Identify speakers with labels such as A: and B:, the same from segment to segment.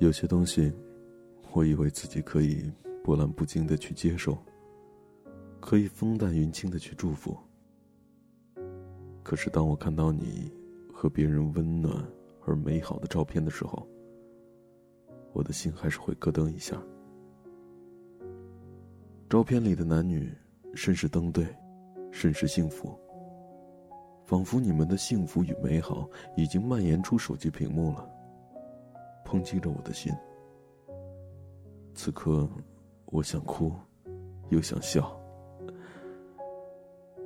A: 有些东西，我以为自己可以波澜不惊的去接受，可以风淡云轻的去祝福。可是当我看到你和别人温暖而美好的照片的时候，我的心还是会咯噔一下。照片里的男女甚是登对，甚是幸福，仿佛你们的幸福与美好已经蔓延出手机屏幕了。抨击着我的心。此刻，我想哭，又想笑。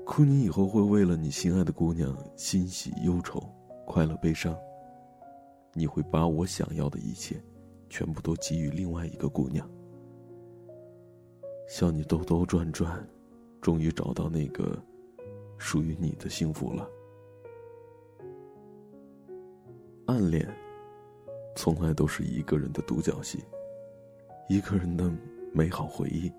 A: 哭，你以后会为了你心爱的姑娘欣喜忧愁，快乐悲伤。你会把我想要的一切，全部都给予另外一个姑娘。笑，你兜兜转转，终于找到那个，属于你的幸福了。暗恋。从来都是一个人的独角戏，一个人的美好回忆。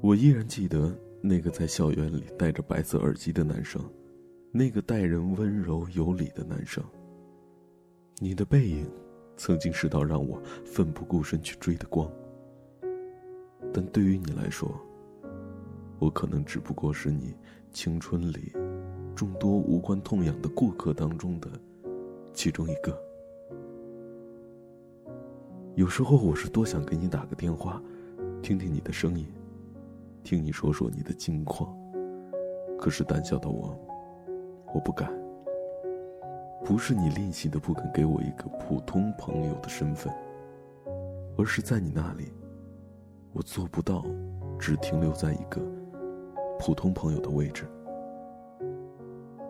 A: 我依然记得那个在校园里戴着白色耳机的男生，那个待人温柔有礼的男生。你的背影，曾经是道让我奋不顾身去追的光。但对于你来说，我可能只不过是你青春里众多无关痛痒的过客当中的其中一个。有时候我是多想给你打个电话，听听你的声音，听你说说你的近况。可是胆小的我，我不敢。不是你吝惜的不肯给我一个普通朋友的身份，而是在你那里，我做不到，只停留在一个普通朋友的位置。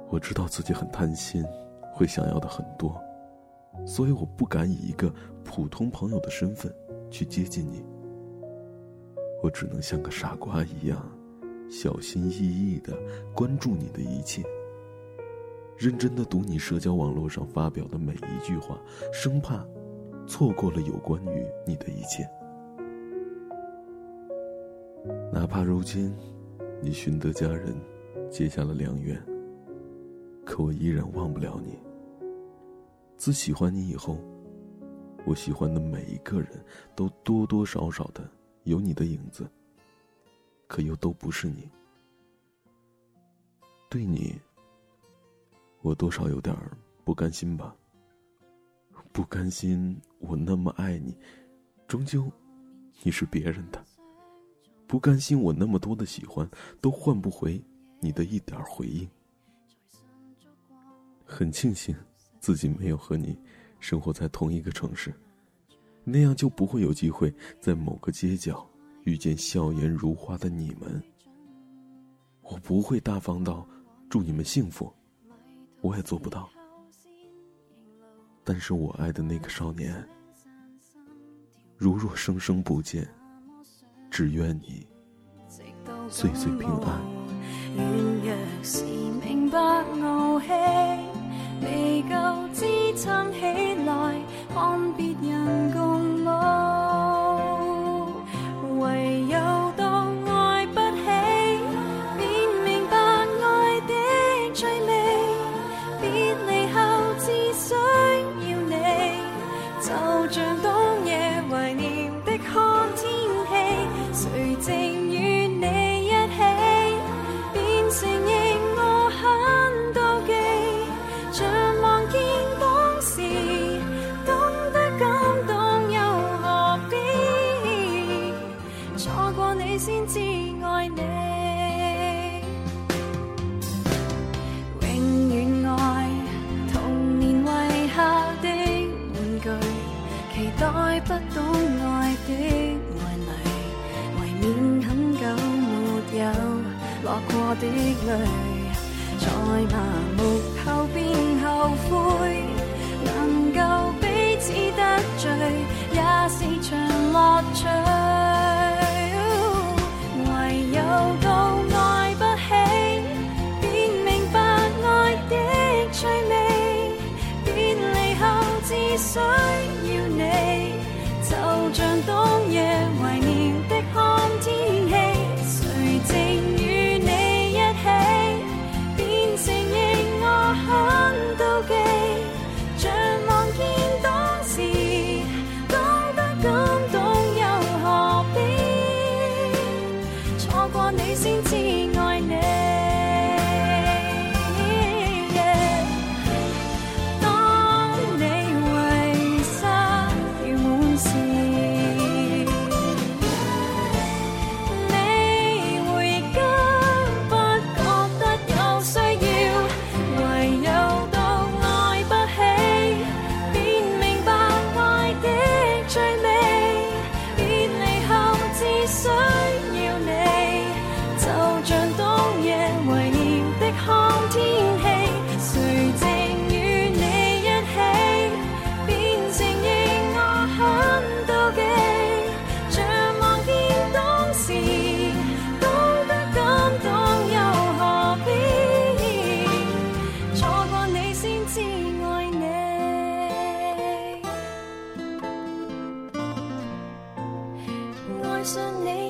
A: 我知道自己很贪心，会想要的很多。所以我不敢以一个普通朋友的身份去接近你，我只能像个傻瓜一样，小心翼翼的关注你的一切，认真的读你社交网络上发表的每一句话，生怕错过了有关于你的一切。哪怕如今你寻得佳人，结下了良缘，可我依然忘不了你。自喜欢你以后，我喜欢的每一个人都多多少少的有你的影子，可又都不是你。对你，我多少有点不甘心吧。不甘心我那么爱你，终究你是别人的；不甘心我那么多的喜欢都换不回你的一点回应。很庆幸。自己没有和你生活在同一个城市，那样就不会有机会在某个街角遇见笑颜如花的你们。我不会大方到祝你们幸福，我也做不到。但是我爱的那个少年，如若生生不见，只愿你岁岁平安。
B: 看别人。的泪，在麻木后便后悔，能够彼此得罪也是场乐趣。唯有到爱不起，便明白爱的趣味，别离后只需要你，就像冬夜怀念。personage.